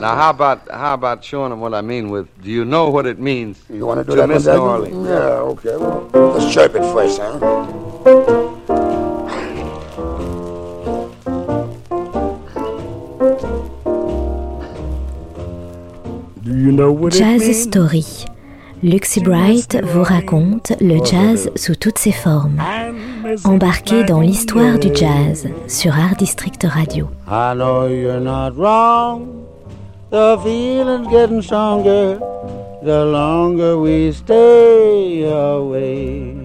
Now, how about how about showing them what I mean with? Do you know what it means You want to do to that miss New? Orleans? Yeah, okay. Well, let's chirp it first, huh? Do you know what it Jazz means? Story. Luxy Bright vous raconte le jazz sous toutes ses formes. Embarquez dans l'histoire du jazz sur Art District Radio. I know you're not wrong. The feeling's getting stronger the longer we stay away.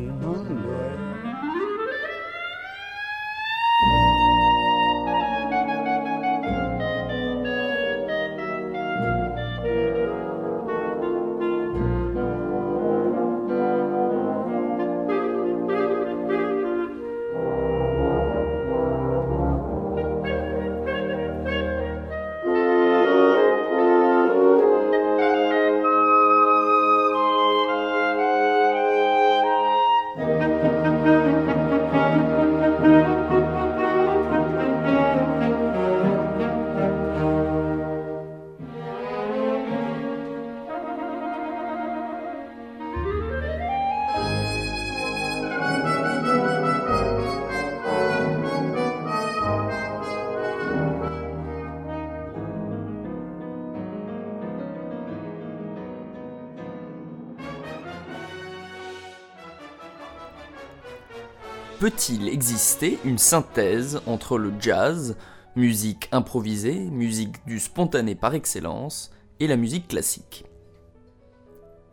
Peut-il exister une synthèse entre le jazz, musique improvisée, musique du spontané par excellence, et la musique classique?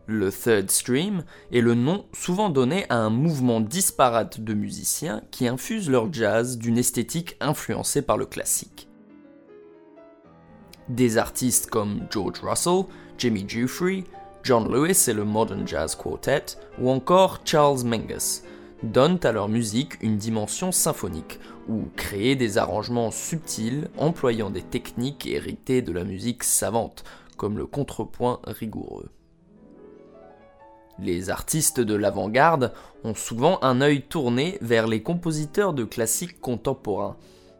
Le third stream est le nom souvent donné à un mouvement disparate de musiciens qui infusent leur jazz d'une esthétique influencée par le classique. Des artistes comme George Russell, Jimmy Giuffre, John Lewis et le Modern Jazz Quartet, ou encore Charles Mingus, donnent à leur musique une dimension symphonique, ou créent des arrangements subtils employant des techniques héritées de la musique savante, comme le contrepoint rigoureux. Les artistes de l'avant-garde ont souvent un œil tourné vers les compositeurs de classiques contemporains,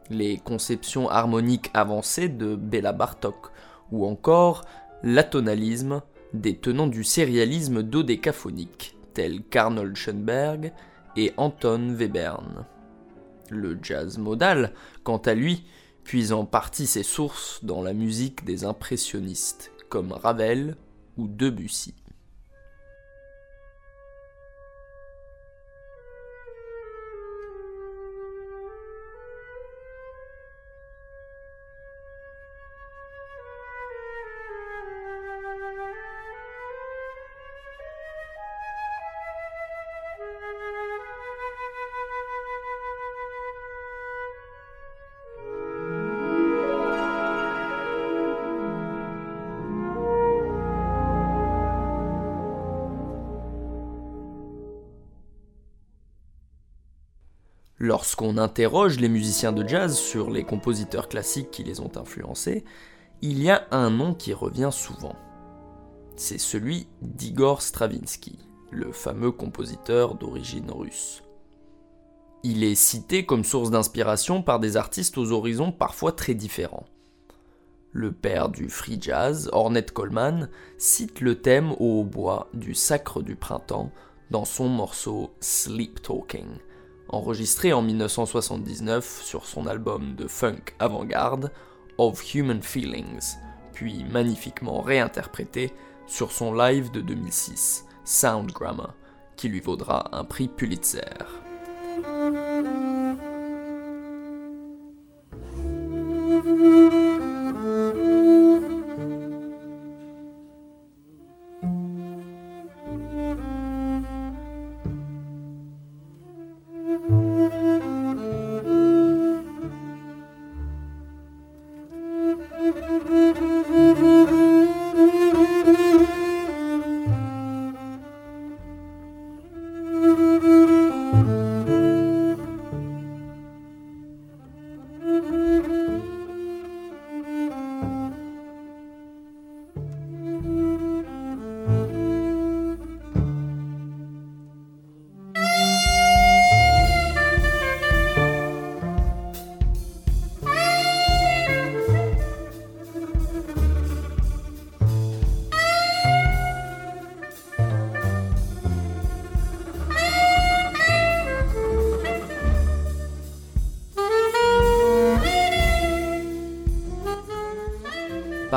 les conceptions harmoniques avancées de Béla Bartok, ou encore l'atonalisme des tenants du sérialisme dodécaphonique, tels qu'Arnold Schoenberg et Anton Webern. Le jazz modal, quant à lui, puise en partie ses sources dans la musique des impressionnistes, comme Ravel ou Debussy. Lorsqu'on interroge les musiciens de jazz sur les compositeurs classiques qui les ont influencés, il y a un nom qui revient souvent. C'est celui d'Igor Stravinsky, le fameux compositeur d'origine russe. Il est cité comme source d'inspiration par des artistes aux horizons parfois très différents. Le père du free jazz, Ornette Coleman, cite le thème au hautbois du Sacre du Printemps dans son morceau Sleep Talking, enregistré en 1979 sur son album de funk avant-garde Of Human Feelings, puis magnifiquement réinterprété sur son live de 2006, Sound Grammar, qui lui vaudra un prix Pulitzer.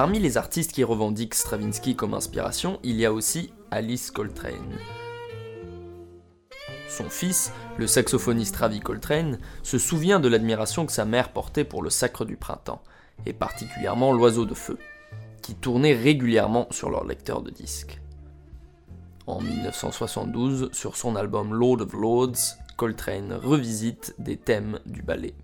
Parmi les artistes qui revendiquent Stravinsky comme inspiration, il y a aussi Alice Coltrane. Son fils, le saxophoniste Ravi Coltrane, se souvient de l'admiration que sa mère portait pour le Sacre du Printemps, et particulièrement l'Oiseau de Feu, qui tournait régulièrement sur leur lecteur de disques. En 1972, sur son album Lord of Lords, Coltrane revisite des thèmes du ballet.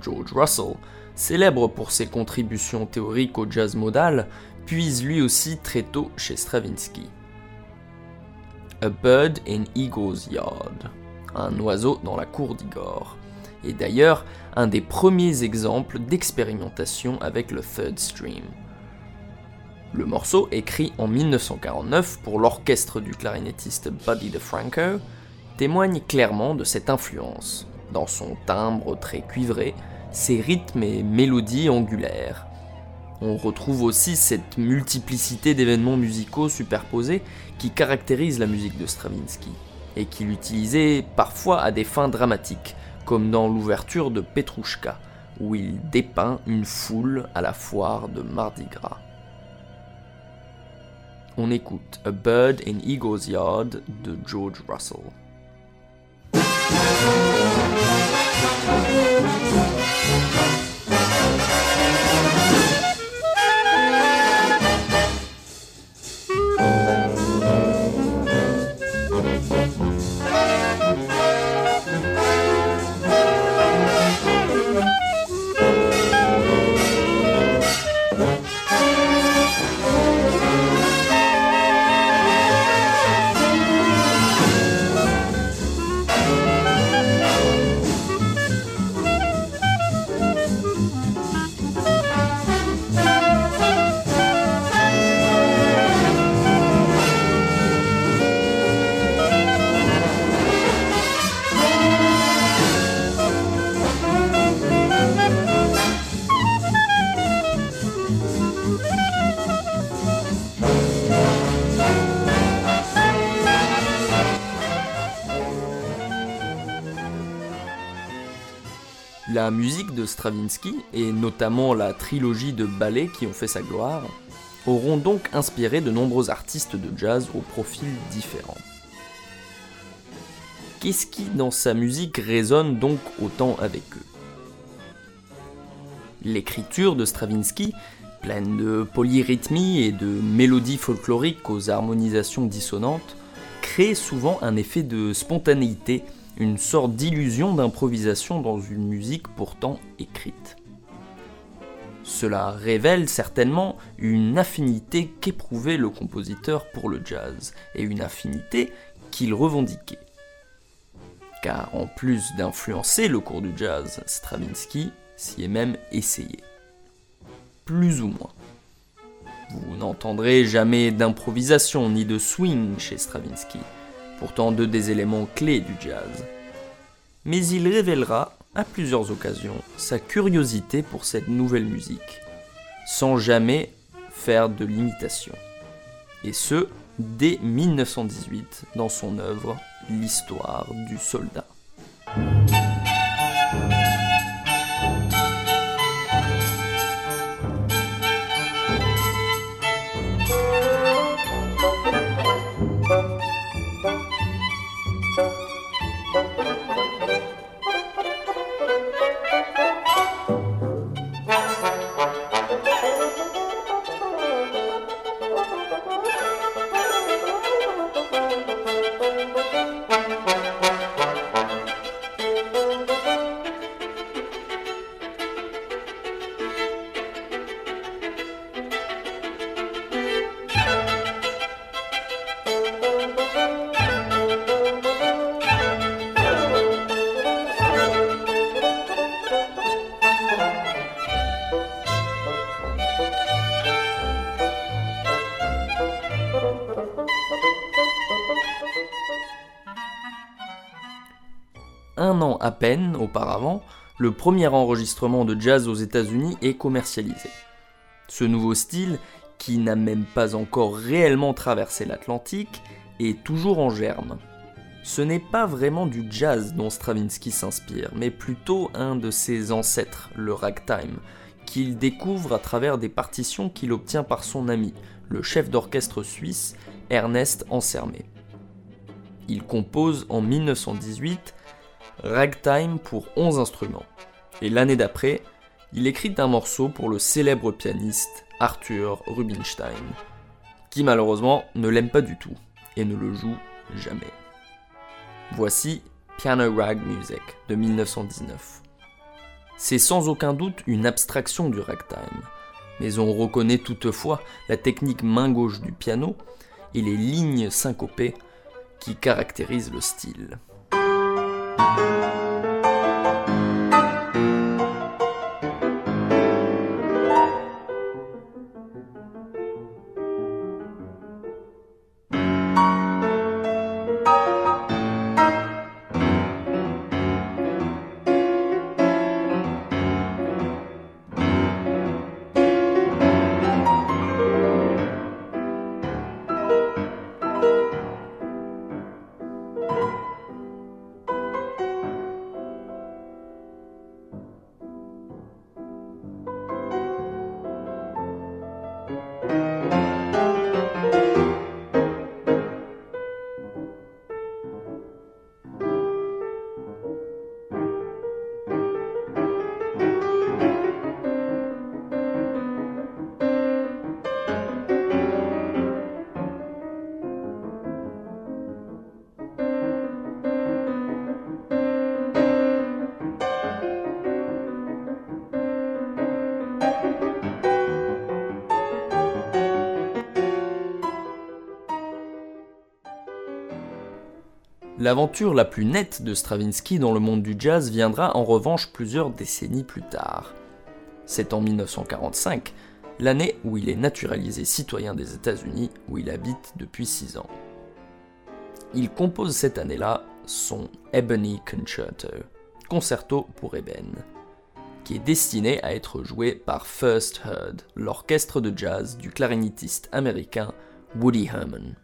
George Russell, célèbre pour ses contributions théoriques au jazz modal, puise lui aussi très tôt chez Stravinsky. A Bird in Igor's Yard, un oiseau dans la cour d'Igor, est d'ailleurs un des premiers exemples d'expérimentation avec le third stream. Le morceau, écrit en 1949 pour l'orchestre du clarinettiste Buddy DeFranco, témoigne clairement de cette influence dans son timbre très cuivré, ses rythmes et mélodies angulaires. On retrouve aussi cette multiplicité d'événements musicaux superposés qui caractérise la musique de Stravinsky, et qu'il utilisait parfois à des fins dramatiques, comme dans l'ouverture de Petrouchka, où il dépeint une foule à la foire de Mardi Gras. On écoute A Bird in Eagle's Yard de George Russell. Thank you. Stravinsky, et notamment la trilogie de ballets qui ont fait sa gloire, auront donc inspiré de nombreux artistes de jazz aux profils différents. Qu'est-ce qui dans sa musique résonne donc autant avec eux? L'écriture de Stravinsky, pleine de polyrythmie et de mélodies folkloriques aux harmonisations dissonantes, crée souvent un effet de spontanéité une sorte d'illusion d'improvisation dans une musique pourtant écrite. Cela révèle certainement une affinité qu'éprouvait le compositeur pour le jazz, et une affinité qu'il revendiquait. Car en plus d'influencer le cours du jazz, Stravinsky s'y est même essayé. Plus ou moins. Vous n'entendrez jamais d'improvisation ni de swing chez Stravinsky, pourtant deux des éléments clés du jazz. Mais il révélera à plusieurs occasions sa curiosité pour cette nouvelle musique, sans jamais faire de l'imitation. Et ce, dès 1918, dans son œuvre L'histoire du soldat. Auparavant, le premier enregistrement de jazz aux États-Unis est commercialisé. Ce nouveau style, qui n'a même pas encore réellement traversé l'Atlantique, est toujours en germe. Ce n'est pas vraiment du jazz dont Stravinsky s'inspire, mais plutôt un de ses ancêtres, le ragtime, qu'il découvre à travers des partitions qu'il obtient par son ami, le chef d'orchestre suisse Ernest Ansermé. Il compose en 1918 Ragtime pour 11 instruments, et l'année d'après, il écrit un morceau pour le célèbre pianiste Arthur Rubinstein, qui malheureusement ne l'aime pas du tout et ne le joue jamais. Voici Piano Rag Music de 1919. C'est sans aucun doute une abstraction du ragtime, mais on reconnaît toutefois la technique main gauche du piano et les lignes syncopées qui caractérisent le style. L'aventure la plus nette de Stravinsky dans le monde du jazz viendra en revanche plusieurs décennies plus tard. C'est en 1945, l'année où il est naturalisé citoyen des États-Unis, où il habite depuis 6 ans. Il compose cette année-là son Ebony Concerto, concerto pour ébène, qui est destiné à être joué par First Heard, l'orchestre de jazz du clarinettiste américain Woody Herman.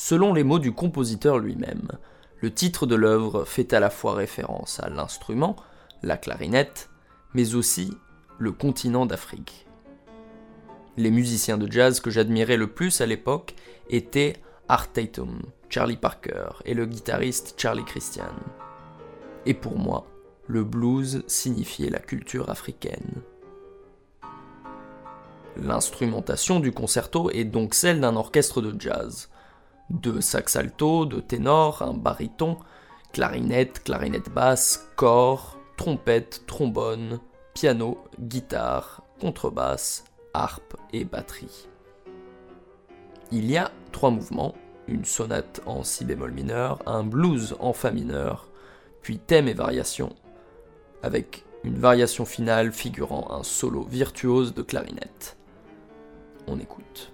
Selon les mots du compositeur lui-même, le titre de l'œuvre fait à la fois référence à l'instrument, la clarinette, mais aussi le continent d'Afrique. Les musiciens de jazz que j'admirais le plus à l'époque étaient Art Tatum, Charlie Parker et le guitariste Charlie Christian. Et pour moi, le blues signifiait la culture africaine. L'instrumentation du concerto est donc celle d'un orchestre de jazz, deux sax alto, deux ténors, un baryton, clarinette, clarinette basse, corps, trompette, trombone, piano, guitare, contrebasse, harpe et batterie. Il y a trois mouvements, une sonate en si bémol mineur, un blues en fa mineur, puis thème et variation, avec une variation finale figurant un solo virtuose de clarinette. On écoute.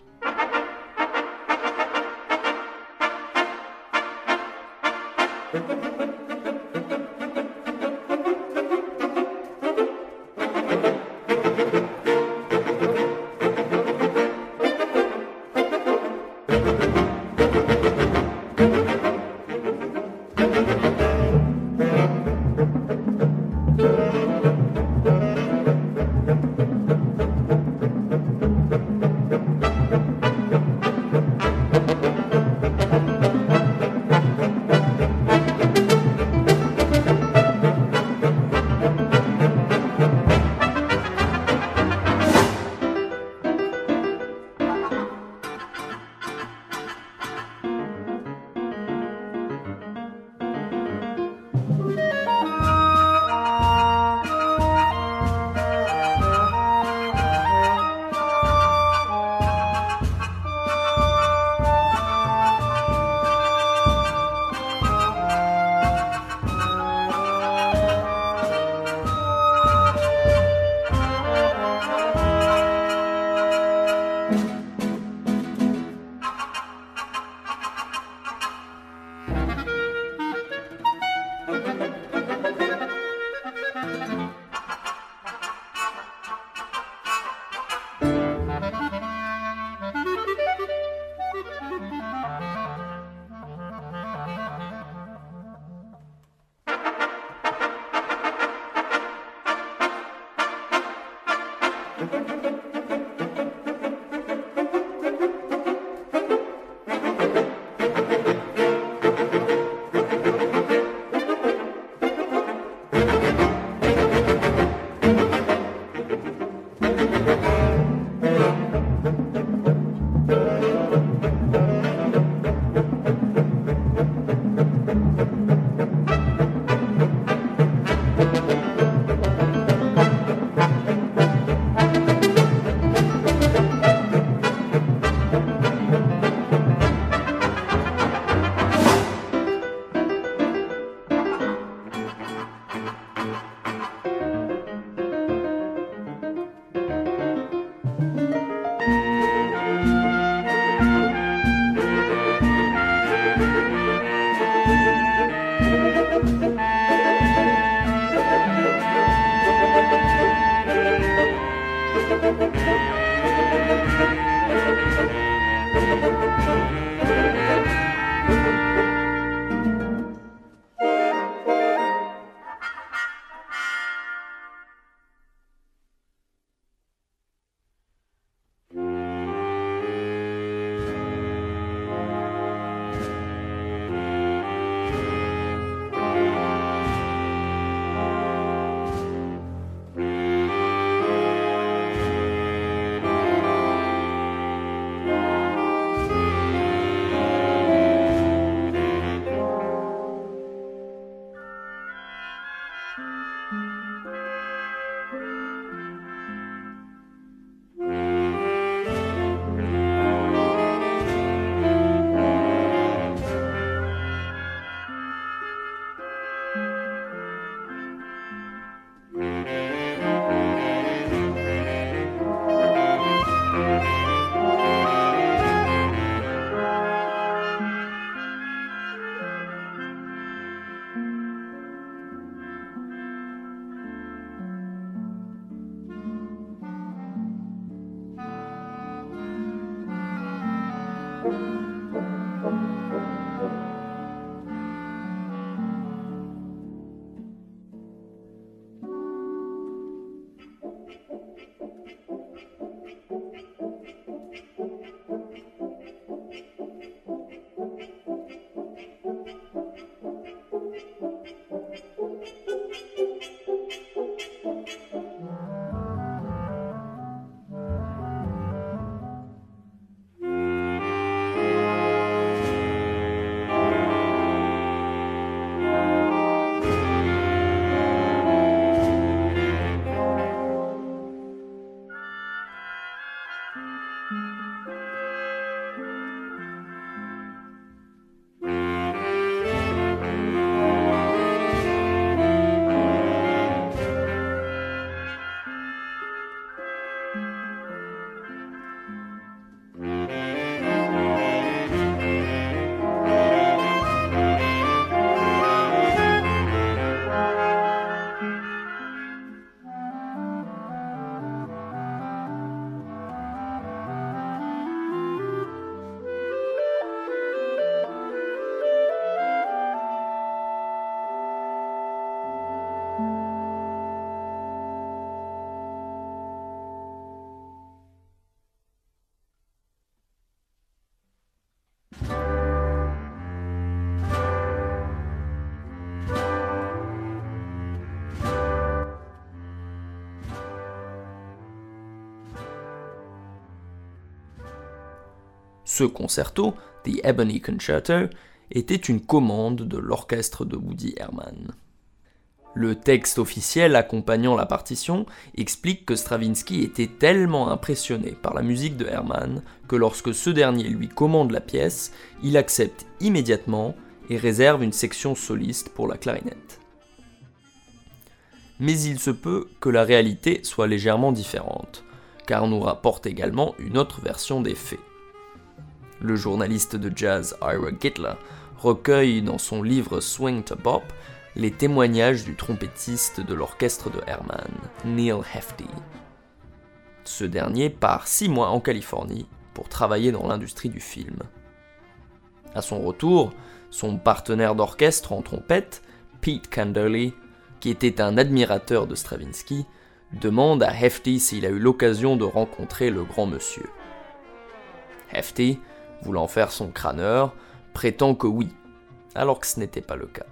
Ce concerto, The Ebony Concerto, était une commande de l'orchestre de Woody Herman. Le texte officiel accompagnant la partition explique que Stravinsky était tellement impressionné par la musique de Herman que lorsque ce dernier lui commande la pièce, il accepte immédiatement et réserve une section soliste pour la clarinette. Mais il se peut que la réalité soit légèrement différente, car nous rapporte également une autre version des faits. Le journaliste de jazz Ira Gittler recueille dans son livre Swing to Bop les témoignages du trompettiste de l'orchestre de Herman, Neil Hefti. Ce dernier part six mois en Californie pour travailler dans l'industrie du film. À son retour, son partenaire d'orchestre en trompette, Pete Canderley, qui était un admirateur de Stravinsky, demande à Hefty s'il a eu l'occasion de rencontrer le grand monsieur. Voulant faire son crâneur, prétend que oui, alors que ce n'était pas le cas.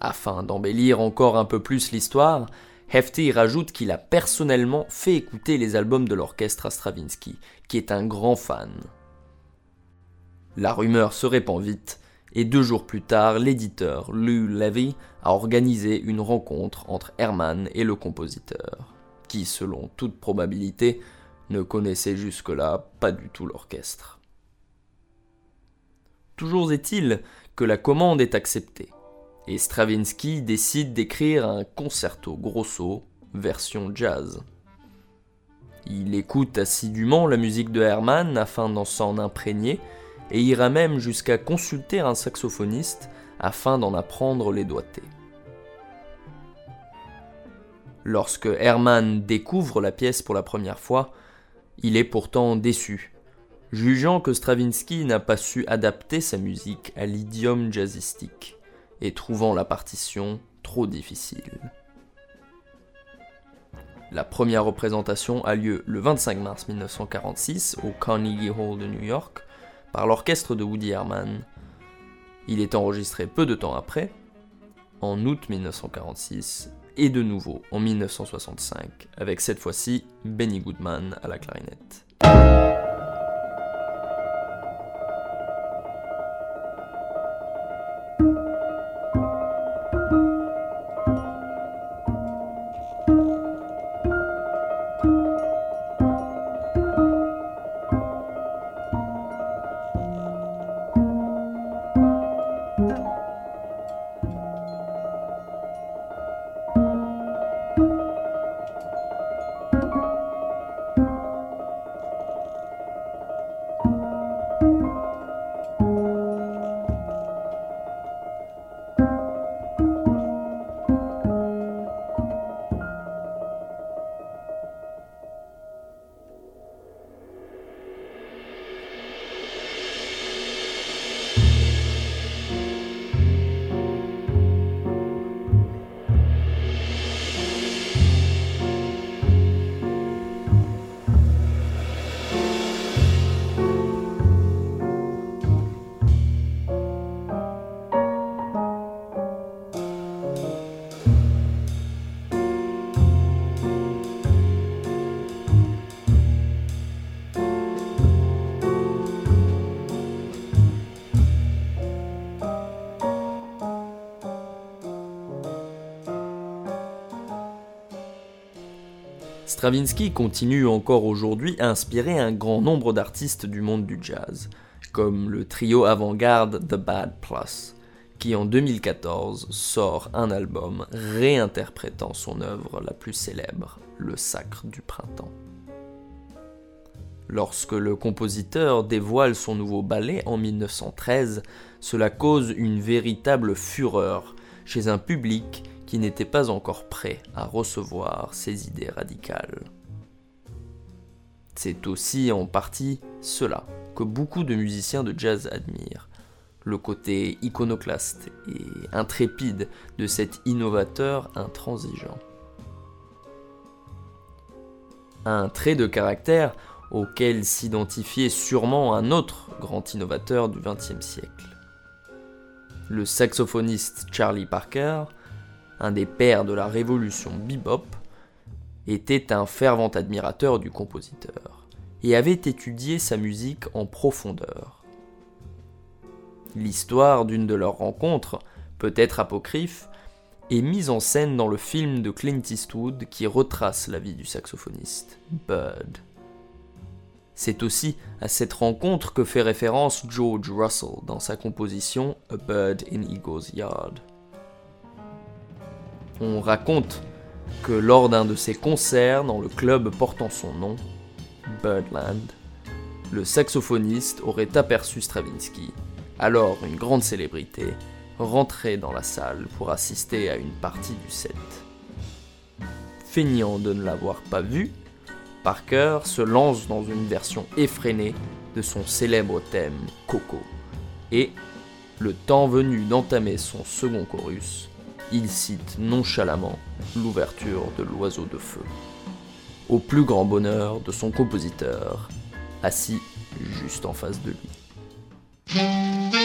Afin d'embellir encore un peu plus l'histoire, Hefty rajoute qu'il a personnellement fait écouter les albums de l'orchestre à Stravinsky, qui est un grand fan. La rumeur se répand vite, et deux jours plus tard, l'éditeur Lou Levy a organisé une rencontre entre Herman et le compositeur, qui, selon toute probabilité, ne connaissait jusque-là pas du tout l'orchestre. Toujours est-il que la commande est acceptée, et Stravinsky décide d'écrire un concerto grosso version jazz. Il écoute assidûment la musique de Herman afin d'en s'en imprégner et ira même jusqu'à consulter un saxophoniste afin d'en apprendre les doigtés. Lorsque Herman découvre la pièce pour la première fois, il est pourtant déçu, jugeant que Stravinsky n'a pas su adapter sa musique à l'idiome jazzistique et trouvant la partition trop difficile. La première représentation a lieu le 25 mars 1946 au Carnegie Hall de New York par l'orchestre de Woody Herman. Il est enregistré peu de temps après, en août 1946, et de nouveau en 1965, avec cette fois-ci Benny Goodman à la clarinette. Stravinsky continue encore aujourd'hui à inspirer un grand nombre d'artistes du monde du jazz, comme le trio avant-garde The Bad Plus, qui en 2014 sort un album réinterprétant son œuvre la plus célèbre, Le Sacre du Printemps. Lorsque le compositeur dévoile son nouveau ballet en 1913, cela cause une véritable fureur chez un public qui n'était pas encore prêt à recevoir ces idées radicales. C'est aussi en partie cela que beaucoup de musiciens de jazz admirent, le côté iconoclaste et intrépide de cet innovateur intransigeant. Un trait de caractère auquel s'identifiait sûrement un autre grand innovateur du XXe siècle. Le saxophoniste Charlie Parker un des pères de la révolution bebop, était un fervent admirateur du compositeur et avait étudié sa musique en profondeur. L'histoire d'une de leurs rencontres, peut-être apocryphe, est mise en scène dans le film de Clint Eastwood qui retrace la vie du saxophoniste, Bird. C'est aussi à cette rencontre que fait référence George Russell dans sa composition A Bird in Eagle's Yard. On raconte que lors d'un de ses concerts dans le club portant son nom, Birdland, le saxophoniste aurait aperçu Stravinsky, alors une grande célébrité, rentrer dans la salle pour assister à une partie du set. Feignant de ne l'avoir pas vu, Parker se lance dans une version effrénée de son célèbre thème Coco, et, le temps venu d'entamer son second chorus, il cite nonchalamment l'ouverture de l'oiseau de feu. Au plus grand bonheur de son compositeur, assis juste en face de lui.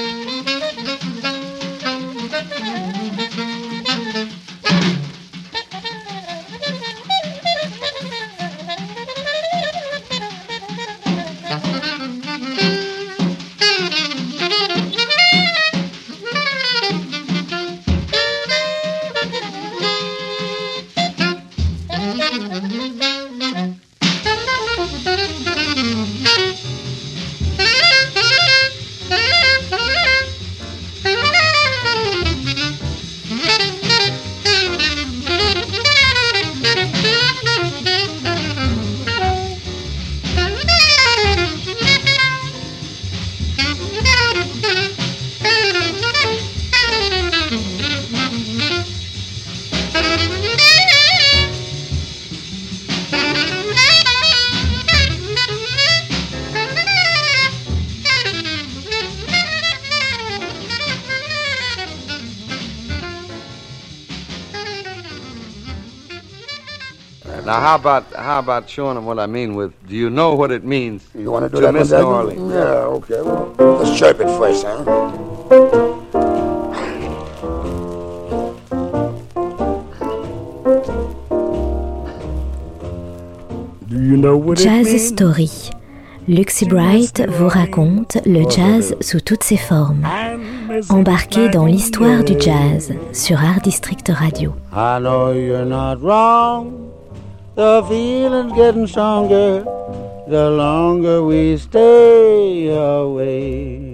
Now, how about how about showing them what I mean with? Do you know what it means You want to do to that miss New? Orleans? Yeah, okay. Well, let's chirp it first, huh? Do you know what it Jazz means? Story. Luxy Bright vous raconte le jazz sous toutes ses formes. Embarqué dans l'histoire du jazz sur Art District Radio. I know you're not wrong. The feeling's getting stronger the longer we stay away.